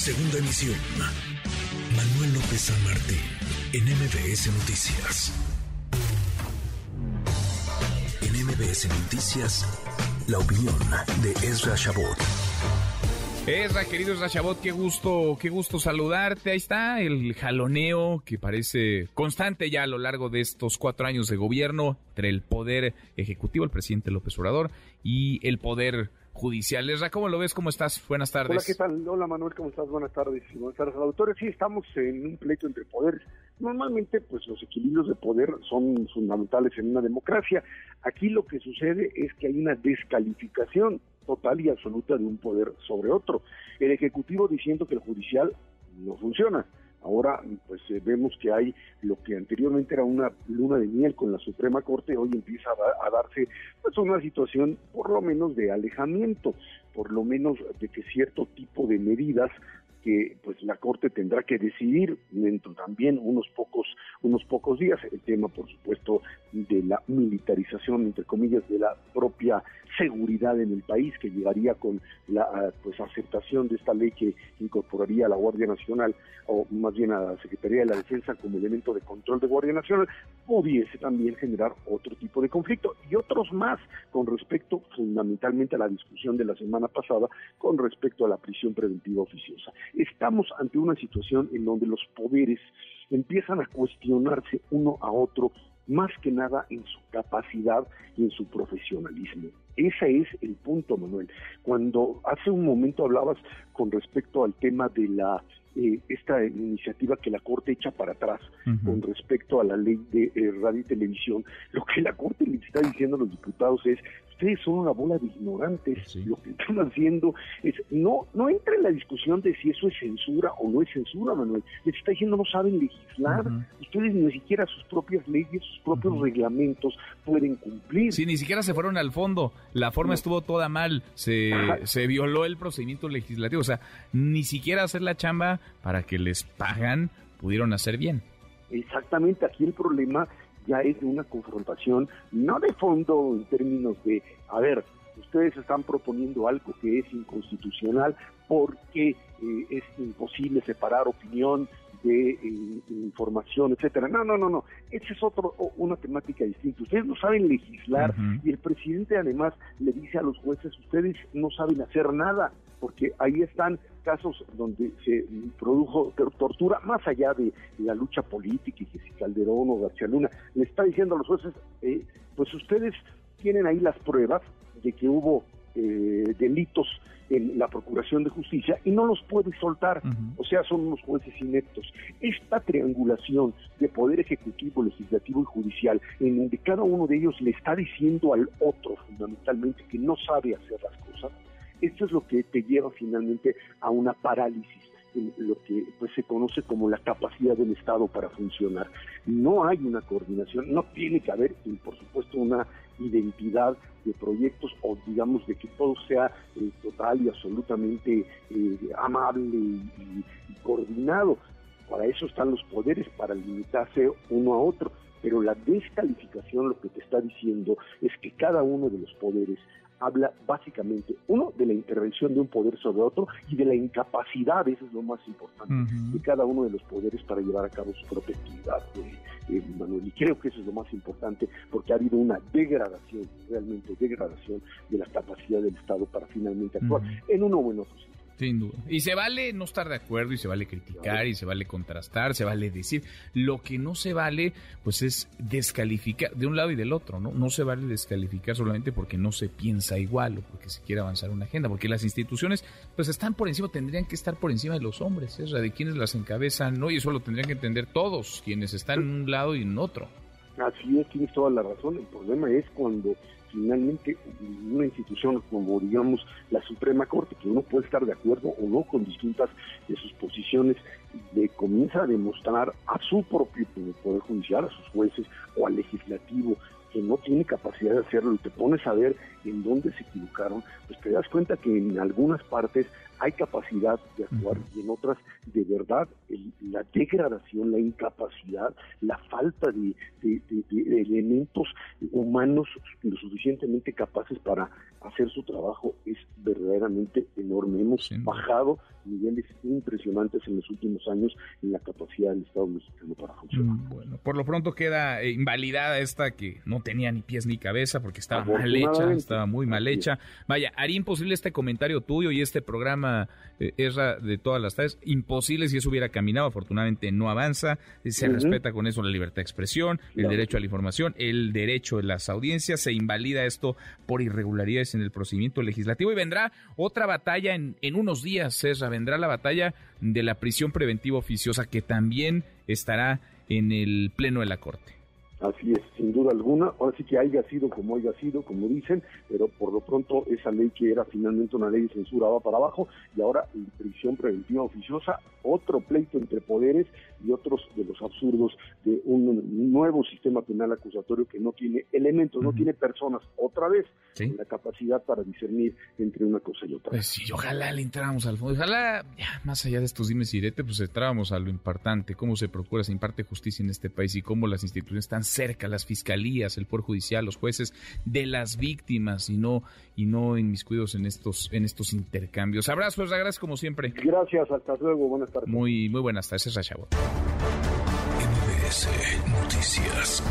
Segunda emisión. Manuel López San Martín, en MBS Noticias. En MBS Noticias, la opinión de Ezra Shabot. Ezra, querido Ezra Shabot, qué gusto, qué gusto saludarte. Ahí está el jaloneo que parece constante ya a lo largo de estos cuatro años de gobierno entre el poder ejecutivo, el presidente López Obrador, y el poder judicial. Esra, ¿cómo lo ves? ¿Cómo estás? Buenas tardes. Hola, ¿qué tal? Hola, Manuel, ¿cómo estás? Buenas tardes. Buenas tardes al auditorio. Sí, estamos en un pleito entre poderes. Normalmente, pues los equilibrios de poder son fundamentales en una democracia. Aquí lo que sucede es que hay una descalificación total y absoluta de un poder sobre otro. El Ejecutivo diciendo que el judicial no funciona Ahora, pues eh, vemos que hay lo que anteriormente era una luna de miel con la Suprema Corte, hoy empieza a, darse pues una situación por lo menos de alejamiento, por lo menos de que cierto tipo de medidas que pues la corte tendrá que decidir dentro también unos pocos unos pocos días. El tema por supuesto de la militarización entre comillas de la propia seguridad en el país que llegaría con la ah, pues aceptación de esta ley que incorporaría a la Guardia Nacional o más bien a la Secretaría de la Defensa como elemento de control de Guardia Nacional pudiese también generar otro tipo de conflicto y otros más con respecto fundamentalmente a la discusión de la semana pasada con respecto a la prisión preventiva oficiosa. Estamos ante una situación en donde los poderes empiezan a cuestionarse uno a otro más que nada en su capacidad y en su profesionalismo. Ese es el punto, Manuel. Cuando hace un momento hablabas con respecto al tema de la eh, esta iniciativa que la Corte echa para atrás con respecto a la ley de eh, radio y televisión, lo que la Corte le está diciendo a los diputados es ustedes son una bola de ignorantes. Lo que están haciendo es, no, no entra en la discusión de si eso es censura o no es censura, Manuel. Les está diciendo no saben legislar. Ustedes ni siquiera sus propias leyes, sus propios reglamentos pueden cumplir. Sí, ni siquiera se fueron al fondo. La forma estuvo toda mal. Se, se violó el procedimiento legislativo. O sea, ni siquiera hacer la chamba para que les pagan pudieron hacer bien. Exactamente, aquí el problema ya es de una confrontación, no de fondo en términos de, a ver, ustedes están proponiendo algo que es inconstitucional porque eh, es imposible separar opinión de eh, información, etcétera. No, no, no, no. Esa es otro, una temática distinta. Ustedes no saben legislar y el presidente además le dice a los jueces, ustedes no saben hacer nada, porque ahí están casos donde se produjo tortura más allá de la lucha política y que si Calderón o García Luna le está diciendo a los jueces, eh, pues ustedes tienen ahí las pruebas de que hubo eh, delitos en la Procuración de Justicia y no los puede soltar, o sea, son unos jueces ineptos. Esta triangulación de poder ejecutivo, legislativo y judicial, en donde cada uno de ellos le está diciendo al otro fundamentalmente que no sabe hacer las cosas, esto es lo que te lleva finalmente a una parálisis en lo que pues se conoce como la capacidad del Estado para funcionar. No hay una coordinación, no tiene que haber, por supuesto, una identidad de proyectos o digamos de que todo sea eh, total y absolutamente eh, amable y, coordinado. Para eso están los poderes, para limitarse uno a otro. Pero la descalificación lo que te está diciendo es que cada uno de los poderes habla básicamente, uno, de la intervención de un poder sobre otro y de la incapacidad, eso es lo más importante, de cada uno de los poderes para llevar a cabo su propia actividad, eh, eh, Manuel. Y creo que eso es lo más importante porque ha habido una degradación, realmente degradación de la capacidad del Estado para finalmente actuar en uno o en otro. Sin duda. Y se vale no estar de acuerdo y se vale criticar y se vale contrastar, se vale decir. Lo que no se vale, pues es descalificar de un lado y del otro, ¿no? No se vale descalificar solamente porque no se piensa igual o porque se quiere avanzar una agenda, porque las instituciones, pues están por encima, tendrían que estar por encima de los hombres, ¿eh? de quienes las encabezan, ¿no? Y eso lo tendrían que entender todos, quienes están en un lado y en otro. Así es, tienes toda la razón. El problema es cuando finalmente una institución como digamos la Suprema Corte, que uno puede estar de acuerdo o no con distintas de sus posiciones, de, comienza a demostrar a su propio Poder Judicial, a sus jueces o al legislativo, que no tiene capacidad de hacerlo y te pones a ver en dónde se equivocaron, pues te das cuenta que en algunas partes hay capacidad de actuar y en otras, de verdad, la degradación, la incapacidad, la falta de, elementos humanos lo suficientemente capaces para hacer su trabajo es verdaderamente enorme. Hemos bajado niveles impresionantes en los últimos años en la capacidad del Estado mexicano para funcionar. Mm, bueno, por lo pronto queda eh, invalidada esta que no tenía ni pies ni cabeza porque estaba mal hecha, estaba muy mal hecha. Vaya, haría imposible este comentario tuyo y este programa eh, de todas las tardes, imposible si eso hubiera caminado, afortunadamente no avanza, se respeta con eso la libertad de expresión, el derecho a la información, el derecho de las audiencias, se invalida esto por irregularidades en el procedimiento legislativo y vendrá otra batalla en, en unos días, César vendrá la batalla de la prisión preventiva oficiosa que también estará en el Pleno de la Corte. Así es, sin duda alguna. Ahora sí que haya sido como haya sido, como dicen, pero por lo pronto esa ley que era finalmente una ley de censura va para abajo y ahora en prisión preventiva oficiosa, otro pleito entre poderes y otros de los absurdos de un nuevo sistema penal acusatorio que no tiene elementos, no tiene personas, otra vez, la capacidad para discernir entre una cosa y otra. Pues sí, ojalá le entráramos al fondo, ojalá, ya, más allá de estos dimes y diretes, pues entrábamos a lo importante, cómo se procura, se imparte justicia en este país y cómo las instituciones están cerca, las fiscalías, el Poder Judicial, los jueces, de las víctimas y no, y no inmiscuidos en estos, en estos intercambios. Abrazos, agradezco como siempre. Gracias, hasta luego, buenas tardes. Muy, muy buenas tardes, Rachabot. MBS Noticias.